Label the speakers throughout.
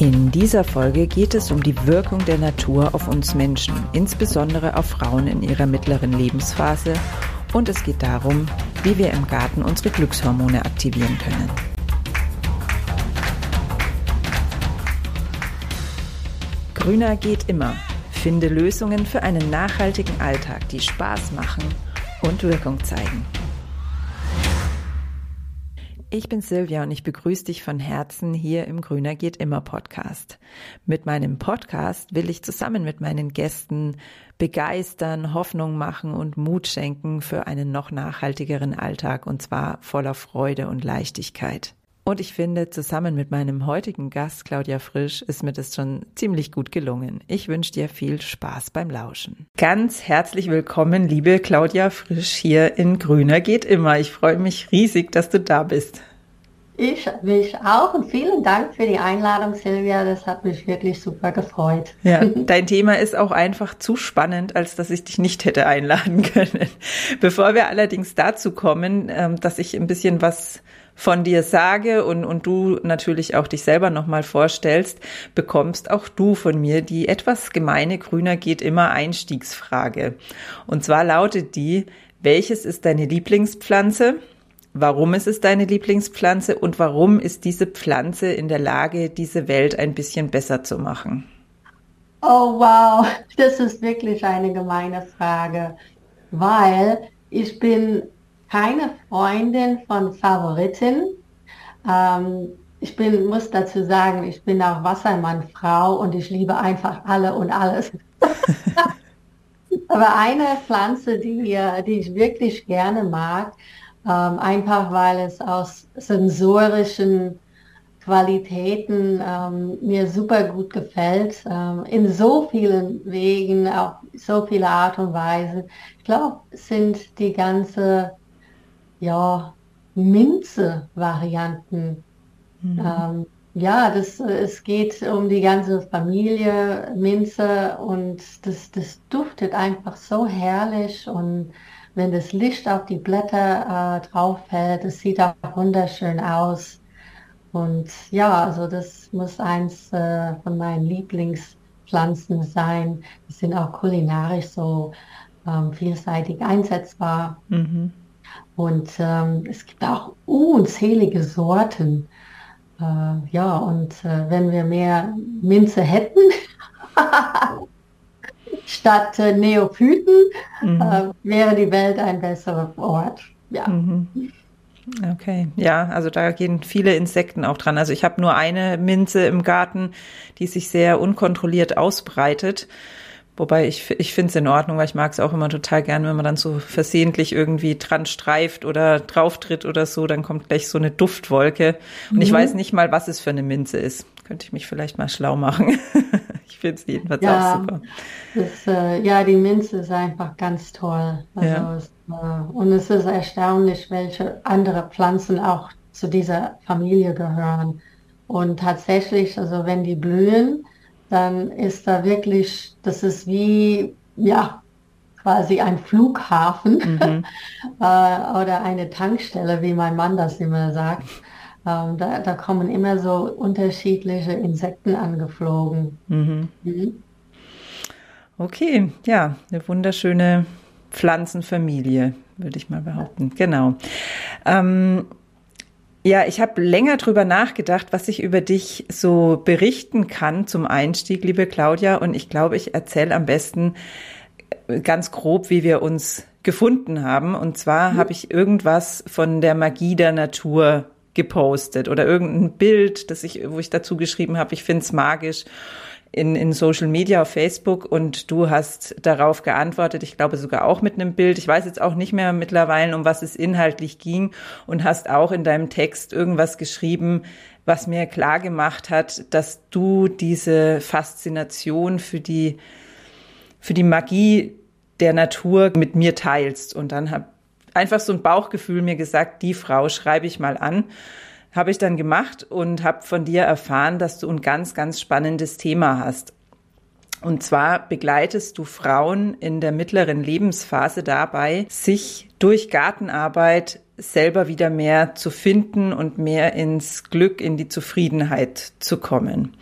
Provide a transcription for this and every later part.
Speaker 1: In dieser Folge geht es um die Wirkung der Natur auf uns Menschen, insbesondere auf Frauen in ihrer mittleren Lebensphase. Und es geht darum, wie wir im Garten unsere Glückshormone aktivieren können. Grüner geht immer. Finde Lösungen für einen nachhaltigen Alltag, die Spaß machen und Wirkung zeigen. Ich bin Silvia und ich begrüße dich von Herzen hier im Grüner geht immer Podcast. Mit meinem Podcast will ich zusammen mit meinen Gästen begeistern, Hoffnung machen und Mut schenken für einen noch nachhaltigeren Alltag und zwar voller Freude und Leichtigkeit. Und ich finde, zusammen mit meinem heutigen Gast Claudia Frisch ist mir das schon ziemlich gut gelungen. Ich wünsche dir viel Spaß beim Lauschen. Ganz herzlich willkommen, liebe Claudia Frisch, hier in Grüner geht immer. Ich freue mich riesig, dass du da bist.
Speaker 2: Ich mich auch und vielen Dank für die Einladung, Silvia. Das hat mich wirklich super gefreut.
Speaker 1: Ja, dein Thema ist auch einfach zu spannend, als dass ich dich nicht hätte einladen können. Bevor wir allerdings dazu kommen, ähm, dass ich ein bisschen was von dir sage und, und du natürlich auch dich selber nochmal vorstellst, bekommst auch du von mir die etwas gemeine Grüner geht immer Einstiegsfrage. Und zwar lautet die, welches ist deine Lieblingspflanze? Warum ist es deine Lieblingspflanze und warum ist diese Pflanze in der Lage, diese Welt ein bisschen besser zu machen?
Speaker 2: Oh wow, das ist wirklich eine gemeine Frage, weil ich bin keine Freundin von Favoriten. Ähm, ich bin, muss dazu sagen, ich bin auch Wassermann-Frau und ich liebe einfach alle und alles. Aber eine Pflanze, die, die ich wirklich gerne mag, ähm, einfach weil es aus sensorischen Qualitäten ähm, mir super gut gefällt, ähm, in so vielen Wegen, auf so viele Art und Weise. Ich glaube, sind die ganze ja, Minze-Varianten. Mhm. Ähm, ja, das, es geht um die ganze Familie Minze und das, das duftet einfach so herrlich und wenn das Licht auf die Blätter äh, drauf fällt, es sieht auch wunderschön aus. Und ja, also das muss eins äh, von meinen Lieblingspflanzen sein. Die sind auch kulinarisch so ähm, vielseitig einsetzbar. Mhm. Und ähm, es gibt auch unzählige Sorten. Äh, ja, und äh, wenn wir mehr Minze hätten, statt äh, Neophyten, mhm. äh, wäre die Welt ein besserer Ort. Ja. Mhm.
Speaker 1: Okay, ja, also da gehen viele Insekten auch dran. Also ich habe nur eine Minze im Garten, die sich sehr unkontrolliert ausbreitet. Wobei ich, ich finde es in Ordnung, weil ich mag es auch immer total gern, wenn man dann so versehentlich irgendwie dran streift oder drauftritt oder so, dann kommt gleich so eine Duftwolke. Und mhm. ich weiß nicht mal, was es für eine Minze ist. Könnte ich mich vielleicht mal schlau machen. ich finde es jedenfalls ja, auch super.
Speaker 2: Das, äh, ja, die Minze ist einfach ganz toll. Also ja. es, äh, und es ist erstaunlich, welche andere Pflanzen auch zu dieser Familie gehören. Und tatsächlich, also wenn die blühen, dann ist da wirklich, das ist wie, ja, quasi ein Flughafen mhm. äh, oder eine Tankstelle, wie mein Mann das immer sagt. Ähm, da, da, kommen immer so unterschiedliche Insekten angeflogen. Mhm.
Speaker 1: Mhm. Okay, ja, eine wunderschöne Pflanzenfamilie, würde ich mal behaupten. Genau. Ähm, ja, ich habe länger drüber nachgedacht, was ich über dich so berichten kann zum Einstieg, liebe Claudia. Und ich glaube, ich erzähle am besten ganz grob, wie wir uns gefunden haben. Und zwar mhm. habe ich irgendwas von der Magie der Natur gepostet oder irgendein Bild, das ich, wo ich dazu geschrieben habe, ich finde es magisch in, in Social Media auf Facebook und du hast darauf geantwortet, ich glaube sogar auch mit einem Bild. Ich weiß jetzt auch nicht mehr mittlerweile, um was es inhaltlich ging und hast auch in deinem Text irgendwas geschrieben, was mir klar gemacht hat, dass du diese Faszination für die, für die Magie der Natur mit mir teilst. Und dann habe einfach so ein Bauchgefühl mir gesagt, die Frau schreibe ich mal an habe ich dann gemacht und habe von dir erfahren, dass du ein ganz, ganz spannendes Thema hast. Und zwar begleitest du Frauen in der mittleren Lebensphase dabei, sich durch Gartenarbeit selber wieder mehr zu finden und mehr ins Glück, in die Zufriedenheit zu kommen.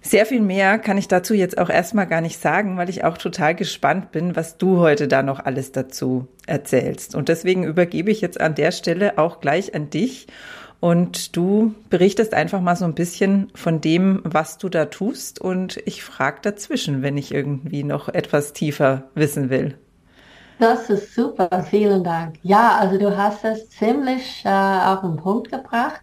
Speaker 1: Sehr viel mehr kann ich dazu jetzt auch erstmal gar nicht sagen, weil ich auch total gespannt bin, was du heute da noch alles dazu erzählst. Und deswegen übergebe ich jetzt an der Stelle auch gleich an dich und du berichtest einfach mal so ein bisschen von dem, was du da tust. Und ich frage dazwischen, wenn ich irgendwie noch etwas tiefer wissen will.
Speaker 2: Das ist super, vielen Dank. Ja, also du hast es ziemlich äh, auf den Punkt gebracht.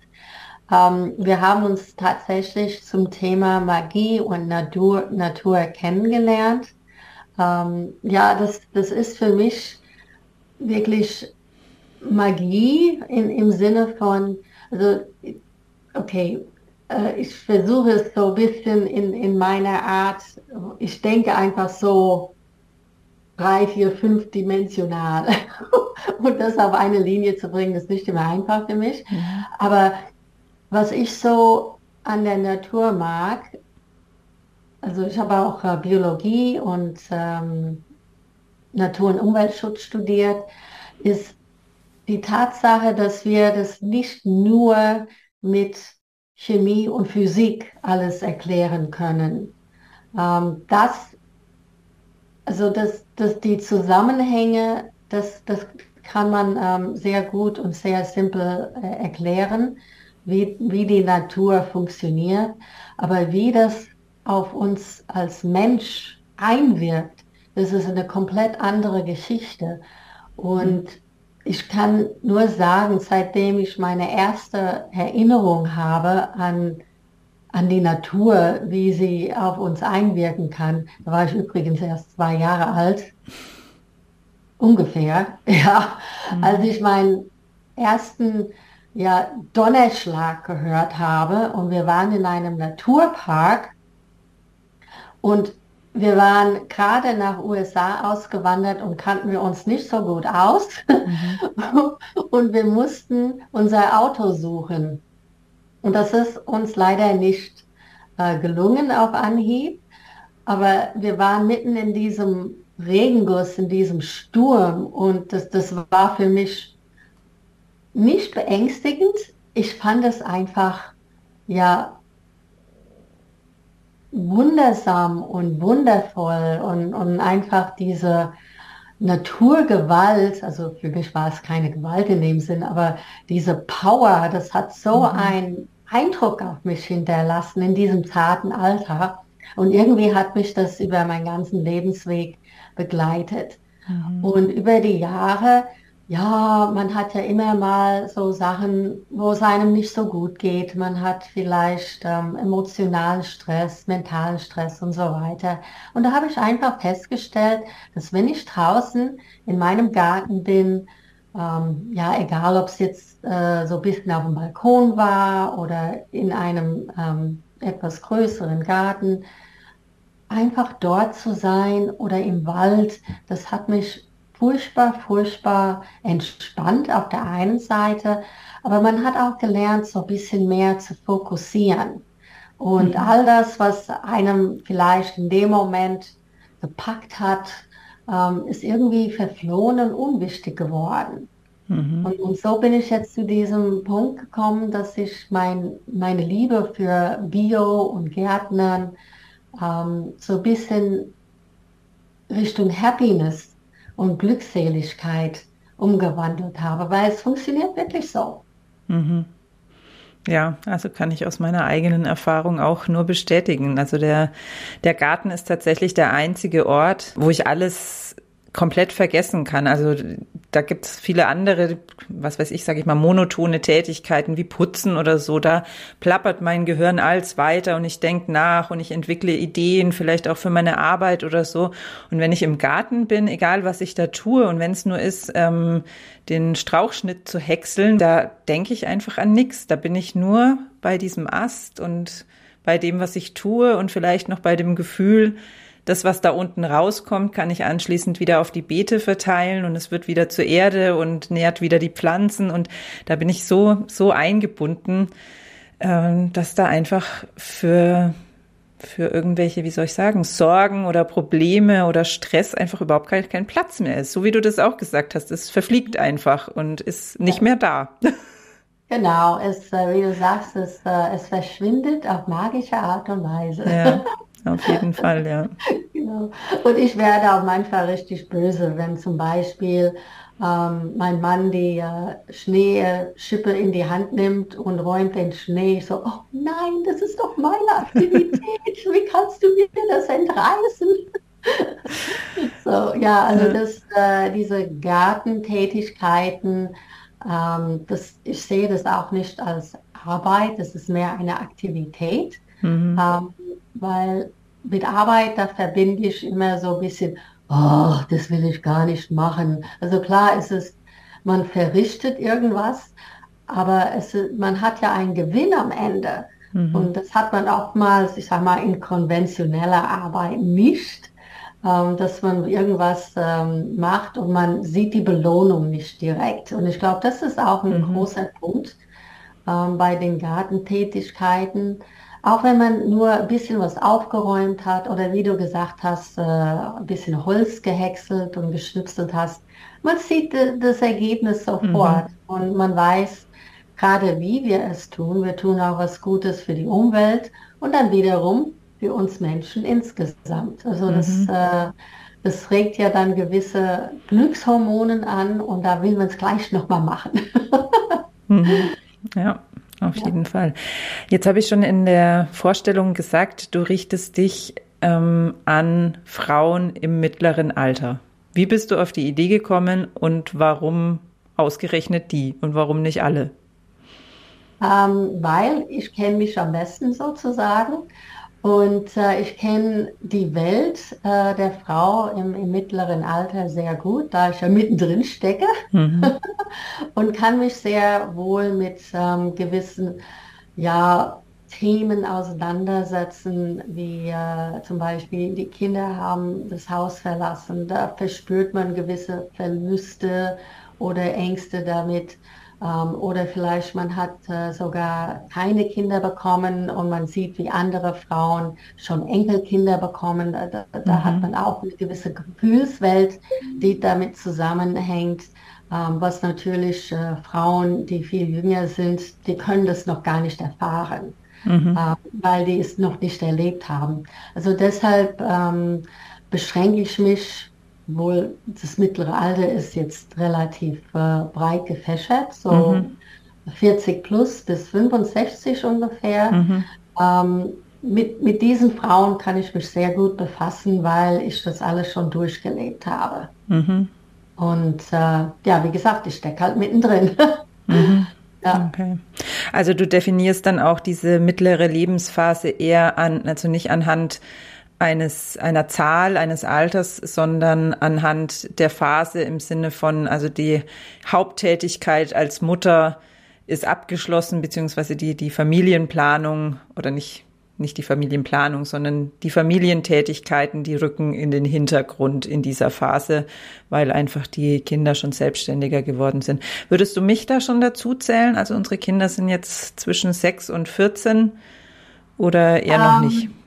Speaker 2: Ähm, wir haben uns tatsächlich zum Thema Magie und Natur, Natur kennengelernt. Ähm, ja, das, das ist für mich wirklich Magie in, im Sinne von, also, okay, äh, ich versuche es so ein bisschen in, in meiner Art, ich denke einfach so drei, vier, fünf dimensional. Und das auf eine Linie zu bringen, ist nicht immer einfach für mich. Mhm. Aber was ich so an der Natur mag, also ich habe auch äh, Biologie und ähm, Natur- und Umweltschutz studiert, ist die Tatsache, dass wir das nicht nur mit Chemie und Physik alles erklären können. Ähm, das, also das, das, die Zusammenhänge, das, das kann man ähm, sehr gut und sehr simpel äh, erklären wie, wie die Natur funktioniert, aber wie das auf uns als Mensch einwirkt, das ist eine komplett andere Geschichte. Und ich kann nur sagen, seitdem ich meine erste Erinnerung habe an, an die Natur, wie sie auf uns einwirken kann, da war ich übrigens erst zwei Jahre alt, ungefähr, ja, mhm. als ich meinen ersten ja, Donnerschlag gehört habe und wir waren in einem Naturpark und wir waren gerade nach USA ausgewandert und kannten wir uns nicht so gut aus mhm. und wir mussten unser Auto suchen und das ist uns leider nicht äh, gelungen auf Anhieb, aber wir waren mitten in diesem Regenguss, in diesem Sturm und das, das war für mich nicht beängstigend. Ich fand es einfach, ja, wundersam und wundervoll und, und einfach diese Naturgewalt, also für mich war es keine Gewalt in dem Sinn, aber diese Power, das hat so mhm. einen Eindruck auf mich hinterlassen in diesem zarten Alter. Und irgendwie hat mich das über meinen ganzen Lebensweg begleitet. Mhm. Und über die Jahre ja, man hat ja immer mal so Sachen, wo es einem nicht so gut geht. Man hat vielleicht ähm, emotionalen Stress, mentalen Stress und so weiter. Und da habe ich einfach festgestellt, dass wenn ich draußen in meinem Garten bin, ähm, ja, egal ob es jetzt äh, so ein bisschen auf dem Balkon war oder in einem ähm, etwas größeren Garten, einfach dort zu sein oder im Wald, das hat mich furchtbar, furchtbar entspannt auf der einen Seite, aber man hat auch gelernt, so ein bisschen mehr zu fokussieren. Und mhm. all das, was einem vielleicht in dem Moment gepackt hat, ähm, ist irgendwie verflohen und unwichtig geworden. Mhm. Und, und, so bin ich jetzt zu diesem Punkt gekommen, dass ich mein, meine Liebe für Bio und Gärtnern ähm, so ein bisschen Richtung Happiness und Glückseligkeit umgewandelt habe, weil es funktioniert wirklich so.
Speaker 1: Mhm. Ja, also kann ich aus meiner eigenen Erfahrung auch nur bestätigen. Also der, der Garten ist tatsächlich der einzige Ort, wo ich alles komplett vergessen kann. Also da gibt es viele andere, was weiß ich, sage ich mal, monotone Tätigkeiten wie Putzen oder so. Da plappert mein Gehirn als weiter und ich denke nach und ich entwickle Ideen, vielleicht auch für meine Arbeit oder so. Und wenn ich im Garten bin, egal was ich da tue und wenn es nur ist, ähm, den Strauchschnitt zu häckseln, da denke ich einfach an nichts. Da bin ich nur bei diesem Ast und bei dem, was ich tue und vielleicht noch bei dem Gefühl, das, was da unten rauskommt, kann ich anschließend wieder auf die Beete verteilen und es wird wieder zur Erde und nährt wieder die Pflanzen. Und da bin ich so, so eingebunden, ähm, dass da einfach für, für irgendwelche, wie soll ich sagen, Sorgen oder Probleme oder Stress einfach überhaupt kein, kein Platz mehr ist. So wie du das auch gesagt hast, es verfliegt einfach und ist nicht mehr da.
Speaker 2: Genau, es, äh, wie du sagst, es, äh, es verschwindet auf magische Art und Weise. Ja,
Speaker 1: auf jeden Fall, ja.
Speaker 2: genau. Und ich werde auch manchmal richtig böse, wenn zum Beispiel ähm, mein Mann die äh, Schneeschippe in die Hand nimmt und räumt den Schnee. So, oh nein, das ist doch meine Aktivität. Wie kannst du mir das entreißen? so, ja, also das, äh, diese Gartentätigkeiten, ähm, das, ich sehe das auch nicht als Arbeit, das ist mehr eine Aktivität, mhm. ähm, weil mit Arbeit, da verbinde ich immer so ein bisschen, oh, das will ich gar nicht machen. Also klar ist es, man verrichtet irgendwas, aber es, man hat ja einen Gewinn am Ende. Mhm. Und das hat man oftmals, ich sag mal, in konventioneller Arbeit nicht, ähm, dass man irgendwas ähm, macht und man sieht die Belohnung nicht direkt. Und ich glaube, das ist auch ein mhm. großer Punkt ähm, bei den Gartentätigkeiten auch wenn man nur ein bisschen was aufgeräumt hat oder wie du gesagt hast, äh, ein bisschen Holz gehäckselt und geschnipselt hast, man sieht das Ergebnis sofort mhm. und man weiß gerade, wie wir es tun. Wir tun auch was Gutes für die Umwelt und dann wiederum für uns Menschen insgesamt. Also mhm. das, äh, das regt ja dann gewisse Glückshormonen an und da will man es gleich nochmal machen.
Speaker 1: mhm. Ja. Auf ja. jeden Fall. Jetzt habe ich schon in der Vorstellung gesagt, du richtest dich ähm, an Frauen im mittleren Alter. Wie bist du auf die Idee gekommen und warum ausgerechnet die und warum nicht alle?
Speaker 2: Ähm, weil ich kenne mich am besten sozusagen und äh, ich kenne die Welt äh, der Frau im, im, mittleren Alter sehr gut, da ich ja mittendrin stecke mhm. und kann mich sehr wohl mit ähm, gewissen ja, Themen auseinandersetzen, wie äh, zum Beispiel die Kinder haben das Haus verlassen, da verspürt man gewisse Verluste oder Ängste damit. Ähm, oder vielleicht man hat äh, sogar keine Kinder bekommen und man sieht, wie andere Frauen schon Enkelkinder bekommen. Da, da mhm. hat man auch eine gewisse Gefühlswelt, die damit zusammenhängt. Ähm, was natürlich äh, Frauen, die viel jünger sind, die können das noch gar nicht erfahren, mhm. äh, weil die es noch nicht erlebt haben. Also deshalb ähm, beschränke ich mich wohl das mittlere Alter ist jetzt relativ äh, breit gefächert, so mhm. 40 plus bis 65 ungefähr. Mhm. Ähm, mit, mit diesen Frauen kann ich mich sehr gut befassen, weil ich das alles schon durchgelebt habe. Mhm. Und äh, ja, wie gesagt, ich stecke halt mittendrin.
Speaker 1: Mhm. Ja. Okay. Also du definierst dann auch diese mittlere Lebensphase eher an, also nicht anhand eines, einer Zahl, eines Alters, sondern anhand der Phase im Sinne von, also die Haupttätigkeit als Mutter ist abgeschlossen, beziehungsweise die, die Familienplanung oder nicht, nicht die Familienplanung, sondern die Familientätigkeiten, die rücken in den Hintergrund in dieser Phase, weil einfach die Kinder schon selbstständiger geworden sind. Würdest du mich da schon dazu zählen? Also unsere Kinder sind jetzt zwischen sechs und 14 oder eher um, noch ähm, nicht?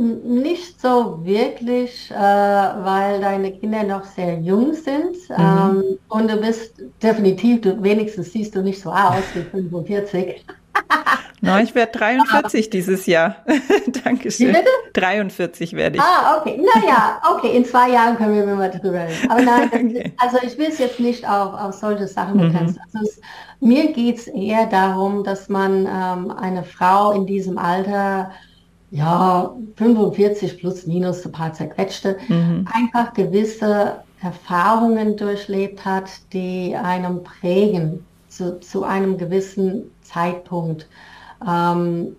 Speaker 2: Nicht so wirklich, äh, weil deine Kinder noch sehr jung sind. Mhm. Ähm, und du bist definitiv, du, wenigstens siehst du nicht so aus wie 45.
Speaker 1: Na, ich werde 43 Aber, dieses Jahr. Dankeschön. Wie bitte? 43 werde ich.
Speaker 2: Ah, okay. Naja, okay, in zwei Jahren können wir mal drüber reden. Aber nein, okay. also ich will es jetzt nicht auf, auf solche Sachen begrenzen. Mhm. Also es, mir geht es eher darum, dass man ähm, eine Frau in diesem Alter ja, 45 plus minus ein paar zerquetschte, mhm. einfach gewisse Erfahrungen durchlebt hat, die einem prägen zu, zu einem gewissen Zeitpunkt. Ähm,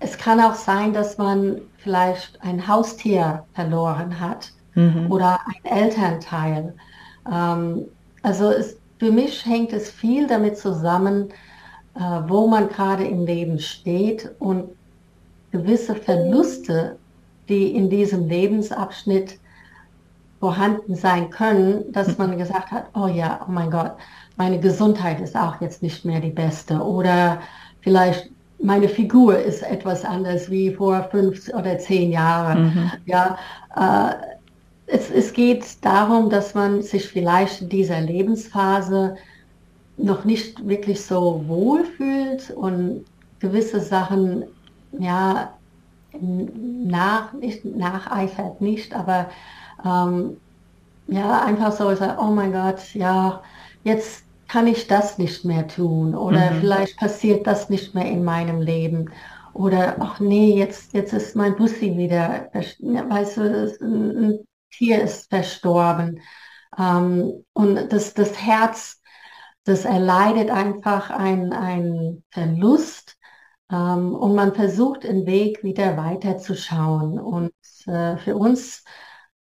Speaker 2: es kann auch sein, dass man vielleicht ein Haustier verloren hat mhm. oder ein Elternteil. Ähm, also es, für mich hängt es viel damit zusammen, äh, wo man gerade im Leben steht und gewisse Verluste, die in diesem Lebensabschnitt vorhanden sein können, dass man gesagt hat, oh ja, oh mein Gott, meine Gesundheit ist auch jetzt nicht mehr die beste oder vielleicht meine Figur ist etwas anders wie vor fünf oder zehn Jahren. Mhm. Ja, äh, es, es geht darum, dass man sich vielleicht in dieser Lebensphase noch nicht wirklich so wohl fühlt und gewisse Sachen, ja, nach, nicht, nacheifert nicht, aber ähm, ja, einfach so ist, oh mein Gott, ja, jetzt kann ich das nicht mehr tun oder mhm. vielleicht passiert das nicht mehr in meinem Leben oder ach nee, jetzt, jetzt ist mein Bussi wieder, weißt du, ein Tier ist verstorben ähm, und das, das Herz, das erleidet einfach ein Verlust ähm, und man versucht den Weg wieder weiterzuschauen. Und äh, für uns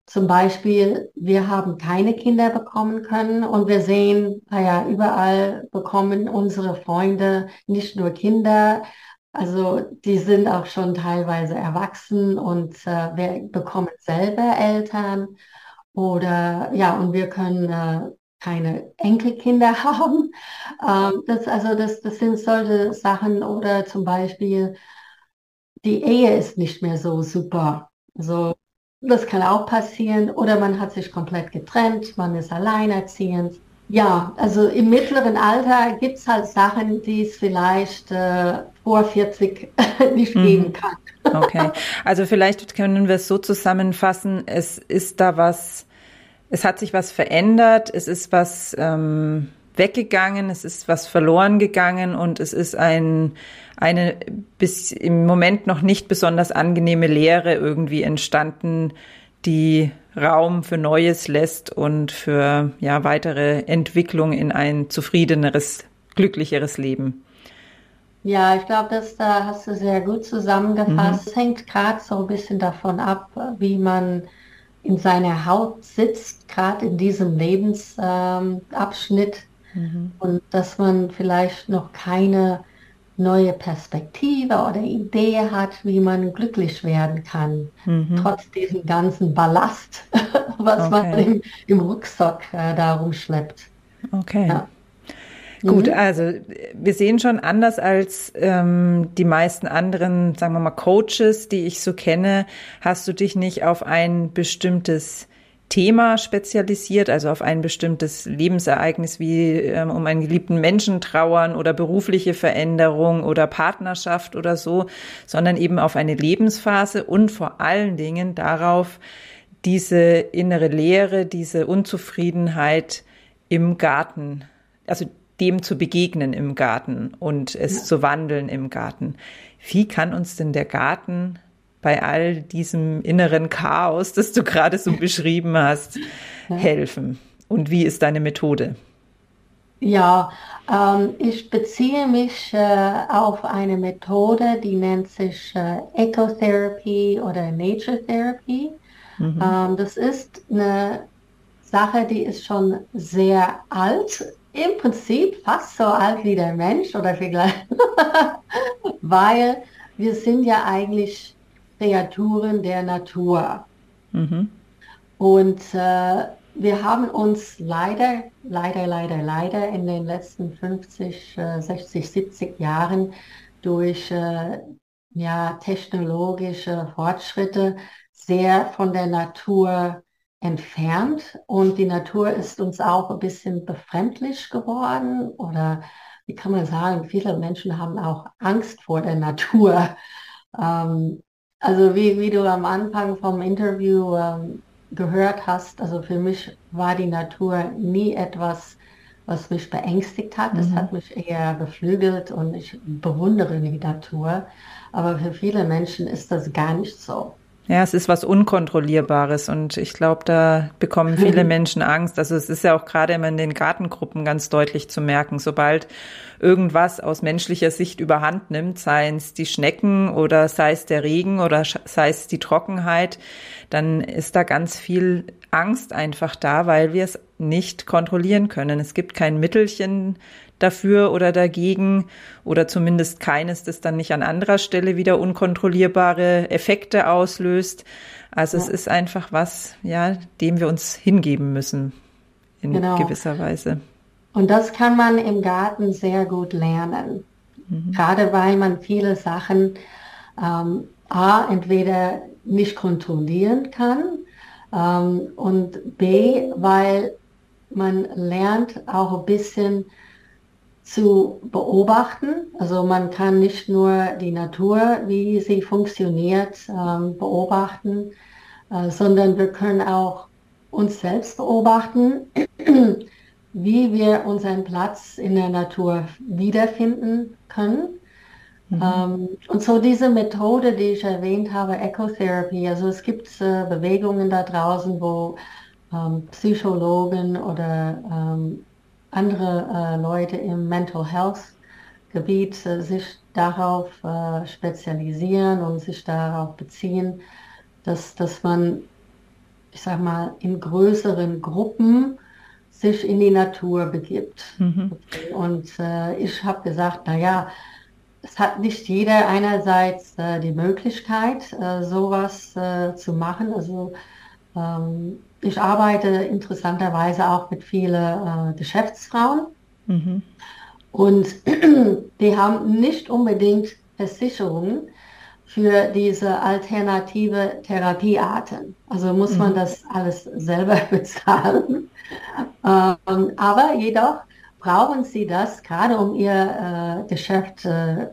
Speaker 2: zum Beispiel, wir haben keine Kinder bekommen können. Und wir sehen, naja, überall bekommen unsere Freunde nicht nur Kinder, also die sind auch schon teilweise erwachsen und äh, wir bekommen selber Eltern. Oder ja, und wir können äh, keine Enkelkinder haben. Ähm, das, also das, das sind solche Sachen oder zum Beispiel die Ehe ist nicht mehr so super. Also das kann auch passieren. Oder man hat sich komplett getrennt, man ist alleinerziehend. Ja, also im mittleren Alter gibt es halt Sachen, die es vielleicht äh, vor 40 nicht mhm. geben kann.
Speaker 1: Okay, also vielleicht können wir es so zusammenfassen, es ist da was, es hat sich was verändert, es ist was ähm, weggegangen, es ist was verloren gegangen und es ist ein, eine bis im Moment noch nicht besonders angenehme Lehre irgendwie entstanden, die Raum für Neues lässt und für ja, weitere Entwicklung in ein zufriedeneres, glücklicheres Leben.
Speaker 2: Ja, ich glaube, das da hast du sehr gut zusammengefasst. Mhm. Es hängt gerade so ein bisschen davon ab, wie man in seiner Haut sitzt, gerade in diesem Lebensabschnitt. Ähm, Mhm. Und dass man vielleicht noch keine neue Perspektive oder Idee hat, wie man glücklich werden kann, mhm. trotz diesem ganzen Ballast, was okay. man im, im Rucksack äh, darum schleppt.
Speaker 1: Okay. Ja. Gut, mhm. also wir sehen schon anders als ähm, die meisten anderen, sagen wir mal, Coaches, die ich so kenne, hast du dich nicht auf ein bestimmtes Thema spezialisiert, also auf ein bestimmtes Lebensereignis wie ähm, um einen geliebten Menschen trauern oder berufliche Veränderung oder Partnerschaft oder so, sondern eben auf eine Lebensphase und vor allen Dingen darauf, diese innere Leere, diese Unzufriedenheit im Garten, also dem zu begegnen im Garten und es ja. zu wandeln im Garten. Wie kann uns denn der Garten bei all diesem inneren Chaos, das du gerade so beschrieben hast, helfen? Und wie ist deine Methode?
Speaker 2: Ja, ähm, ich beziehe mich äh, auf eine Methode, die nennt sich äh, Ecotherapy oder Nature Therapy. Mhm. Ähm, das ist eine Sache, die ist schon sehr alt, im Prinzip fast so alt wie der Mensch oder vielleicht, weil wir sind ja eigentlich Kreaturen der Natur. Mhm. Und äh, wir haben uns leider, leider, leider, leider in den letzten 50, äh, 60, 70 Jahren durch äh, ja, technologische Fortschritte sehr von der Natur entfernt und die Natur ist uns auch ein bisschen befremdlich geworden oder wie kann man sagen, viele Menschen haben auch Angst vor der Natur. Ähm, also wie, wie du am Anfang vom Interview ähm, gehört hast, also für mich war die Natur nie etwas, was mich beängstigt hat. Es mhm. hat mich eher beflügelt und ich bewundere die Natur. Aber für viele Menschen ist das gar nicht so.
Speaker 1: Ja, es ist was Unkontrollierbares und ich glaube, da bekommen viele Menschen Angst. Also es ist ja auch gerade immer in den Gartengruppen ganz deutlich zu merken, sobald irgendwas aus menschlicher Sicht überhand nimmt, seien es die Schnecken oder sei es der Regen oder sei es die Trockenheit, dann ist da ganz viel Angst einfach da, weil wir es nicht kontrollieren können. Es gibt kein Mittelchen dafür oder dagegen oder zumindest keines, das dann nicht an anderer Stelle wieder unkontrollierbare Effekte auslöst. Also ja. es ist einfach was, ja, dem wir uns hingeben müssen in genau. gewisser Weise.
Speaker 2: Und das kann man im Garten sehr gut lernen. Mhm. Gerade weil man viele Sachen ähm, A, entweder nicht kontrollieren kann ähm, und B, weil man lernt auch ein bisschen zu beobachten. Also man kann nicht nur die Natur, wie sie funktioniert, ähm, beobachten, äh, sondern wir können auch uns selbst beobachten, wie wir unseren Platz in der Natur wiederfinden können. Mhm. Ähm, und so diese Methode, die ich erwähnt habe, Ecotherapy, also es gibt äh, Bewegungen da draußen, wo ähm, Psychologen oder andere äh, Leute im Mental Health Gebiet äh, sich darauf äh, spezialisieren und sich darauf beziehen, dass, dass man, ich sag mal, in größeren Gruppen sich in die Natur begibt. Mhm. Und äh, ich habe gesagt, naja, es hat nicht jeder einerseits äh, die Möglichkeit, äh, sowas zu machen. Also ähm, ich arbeite interessanterweise auch mit vielen äh, Geschäftsfrauen. Mhm. Und die haben nicht unbedingt Versicherungen für diese alternative Therapiearten. Also muss mhm. man das alles selber bezahlen. Ähm, aber jedoch brauchen sie das gerade um ihr äh, Geschäft äh,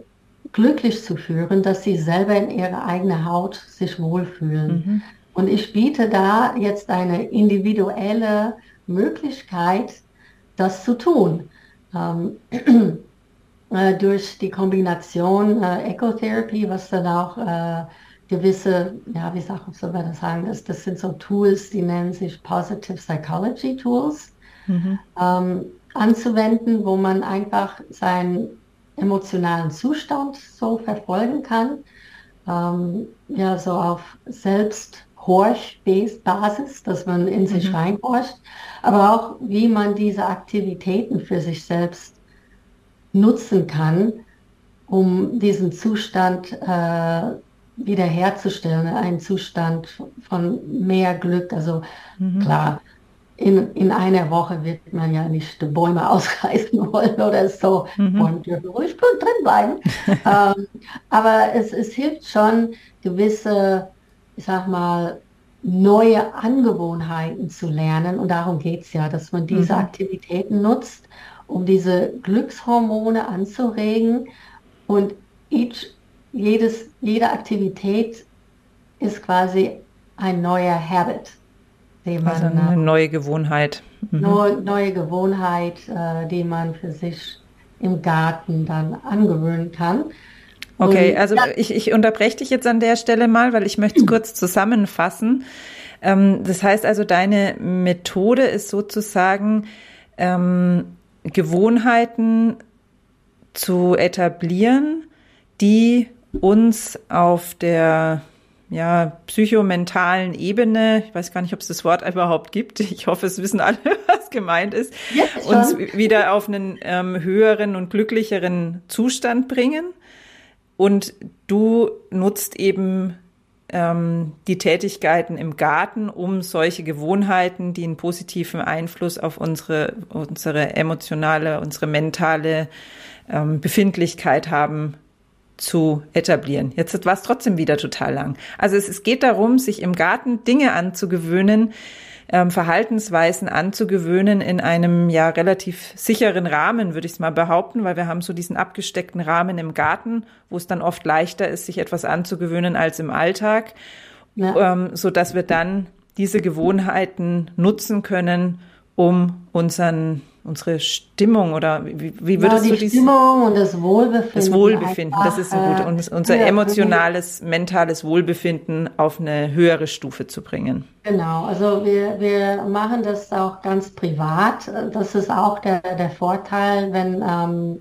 Speaker 2: glücklich zu führen, dass sie selber in ihrer eigenen Haut sich wohlfühlen. Mhm. Und ich biete da jetzt eine individuelle Möglichkeit, das zu tun. Ähm, äh, durch die Kombination äh, Ecotherapy, was dann auch äh, gewisse, ja, wie soll man das sagen, das, das sind so Tools, die nennen sich Positive Psychology Tools, mhm. ähm, anzuwenden, wo man einfach seinen emotionalen Zustand so verfolgen kann. Ähm, ja, so auf Selbst Horch-Basis, dass man in sich mhm. reinhorcht, aber auch wie man diese Aktivitäten für sich selbst nutzen kann, um diesen Zustand äh, wiederherzustellen, einen Zustand von mehr Glück. Also mhm. klar, in, in einer Woche wird man ja nicht Bäume ausreißen wollen oder so. Mhm. Bäume dürfen ruhig drin bleiben. ähm, aber es, es hilft schon, gewisse ich sag mal, neue Angewohnheiten zu lernen. Und darum geht es ja, dass man diese mhm. Aktivitäten nutzt, um diese Glückshormone anzuregen. Und each, jedes, jede Aktivität ist quasi ein neuer Habit.
Speaker 1: Den also man, eine neue Gewohnheit.
Speaker 2: Mhm. Neue, neue Gewohnheit, äh, die man für sich im Garten dann angewöhnen kann.
Speaker 1: Okay, also ja. ich, ich unterbreche dich jetzt an der Stelle mal, weil ich möchte es kurz zusammenfassen. Ähm, das heißt also, deine Methode ist sozusagen ähm, Gewohnheiten zu etablieren, die uns auf der ja, psychomentalen Ebene, ich weiß gar nicht, ob es das Wort überhaupt gibt, ich hoffe, es wissen alle, was gemeint ist, uns wieder auf einen ähm, höheren und glücklicheren Zustand bringen. Und du nutzt eben ähm, die Tätigkeiten im Garten, um solche Gewohnheiten, die einen positiven Einfluss auf unsere, unsere emotionale, unsere mentale ähm, Befindlichkeit haben, zu etablieren. Jetzt war es trotzdem wieder total lang. Also es, es geht darum, sich im Garten Dinge anzugewöhnen, ähm, Verhaltensweisen anzugewöhnen in einem ja relativ sicheren Rahmen, würde ich es mal behaupten, weil wir haben so diesen abgesteckten Rahmen im Garten, wo es dann oft leichter ist, sich etwas anzugewöhnen als im Alltag, ja. ähm, so dass wir dann diese Gewohnheiten nutzen können, um unseren unsere Stimmung oder wie, wie würdest ja,
Speaker 2: die du die Stimmung und das Wohlbefinden.
Speaker 1: Das Wohlbefinden, einfach, das ist so gut. Und unser ja, emotionales, mentales Wohlbefinden auf eine höhere Stufe zu bringen.
Speaker 2: Genau, also wir, wir machen das auch ganz privat. Das ist auch der, der Vorteil, wenn, ähm,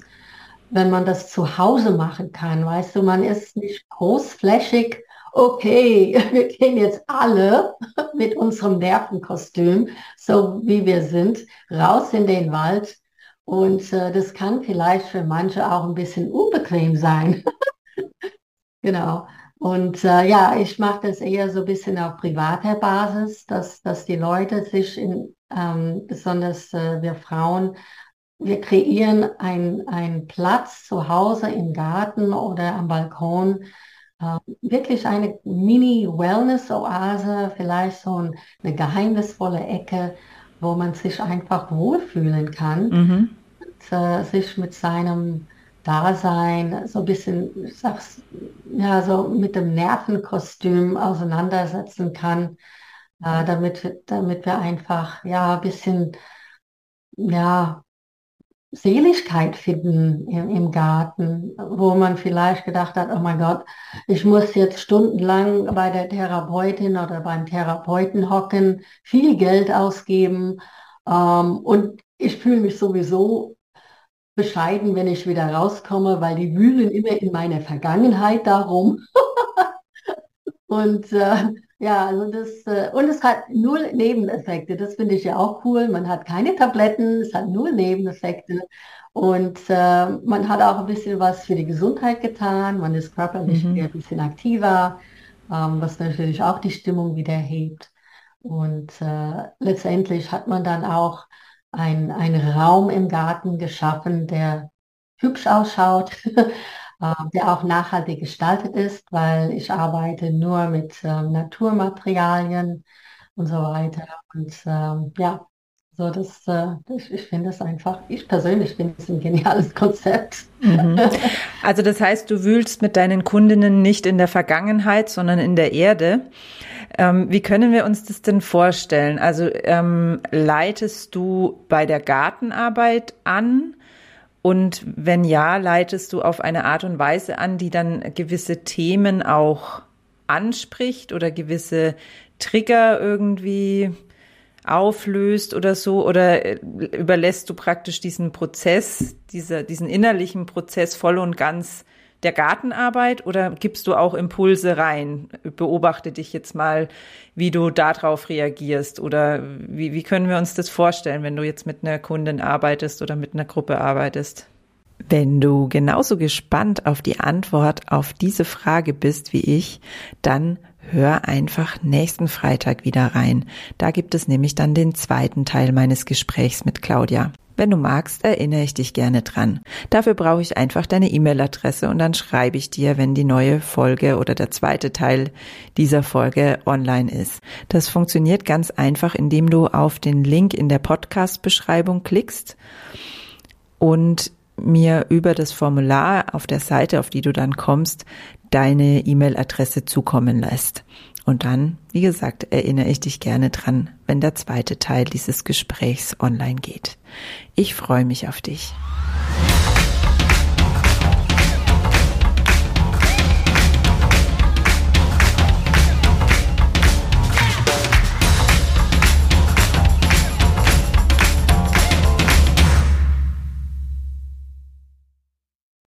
Speaker 2: wenn man das zu Hause machen kann. Weißt du, man ist nicht großflächig okay, wir gehen jetzt alle mit unserem Nervenkostüm, so wie wir sind, raus in den Wald. Und äh, das kann vielleicht für manche auch ein bisschen unbequem sein. genau. Und äh, ja, ich mache das eher so ein bisschen auf privater Basis, dass, dass die Leute sich in, ähm, besonders äh, wir Frauen, wir kreieren einen Platz zu Hause im Garten oder am Balkon, wirklich eine Mini-Wellness-Oase, vielleicht so ein, eine geheimnisvolle Ecke, wo man sich einfach wohlfühlen kann mhm. und äh, sich mit seinem Dasein so ein bisschen, ich sag's, ja, so mit dem Nervenkostüm auseinandersetzen kann, äh, damit, damit wir einfach, ja, ein bisschen, ja, Seligkeit finden im, im, Garten, wo man vielleicht gedacht hat, oh mein Gott, ich muss jetzt stundenlang bei der Therapeutin oder beim Therapeuten hocken, viel Geld ausgeben ähm, und ich fühle mich sowieso bescheiden, wenn ich wieder rauskomme, weil die wühlen immer in meiner Vergangenheit darum. und äh, ja, also das, äh, und es hat null Nebeneffekte. Das finde ich ja auch cool. Man hat keine Tabletten, es hat null Nebeneffekte. Und äh, man hat auch ein bisschen was für die Gesundheit getan. Man ist körperlich mhm. ein bisschen aktiver, ähm, was natürlich auch die Stimmung wieder hebt. Und äh, letztendlich hat man dann auch ein, einen Raum im Garten geschaffen, der hübsch ausschaut, der auch nachhaltig gestaltet ist, weil ich arbeite nur mit ähm, Naturmaterialien und so weiter. Und ähm, ja, so das, äh, ich, ich finde es einfach, ich persönlich finde es ein geniales Konzept.
Speaker 1: Mhm. Also das heißt, du wühlst mit deinen Kundinnen nicht in der Vergangenheit, sondern in der Erde. Ähm, wie können wir uns das denn vorstellen? Also ähm, leitest du bei der Gartenarbeit an? Und wenn ja, leitest du auf eine Art und Weise an, die dann gewisse Themen auch anspricht oder gewisse Trigger irgendwie auflöst oder so? Oder äh, überlässt du praktisch diesen Prozess, dieser, diesen innerlichen Prozess voll und ganz der Gartenarbeit oder gibst du auch Impulse rein? Beobachte dich jetzt mal, wie du darauf reagierst oder wie, wie können wir uns das vorstellen, wenn du jetzt mit einer Kundin arbeitest oder mit einer Gruppe arbeitest? Wenn du genauso gespannt auf die Antwort auf diese Frage bist wie ich, dann hör einfach nächsten Freitag wieder rein. Da gibt es nämlich dann den zweiten Teil meines Gesprächs mit Claudia. Wenn du magst, erinnere ich dich gerne dran. Dafür brauche ich einfach deine E-Mail-Adresse und dann schreibe ich dir, wenn die neue Folge oder der zweite Teil dieser Folge online ist. Das funktioniert ganz einfach, indem du auf den Link in der Podcast-Beschreibung klickst und mir über das Formular auf der Seite, auf die du dann kommst, deine E-Mail-Adresse zukommen lässt. Und dann, wie gesagt, erinnere ich dich gerne dran, wenn der zweite Teil dieses Gesprächs online geht. Ich freue mich auf dich.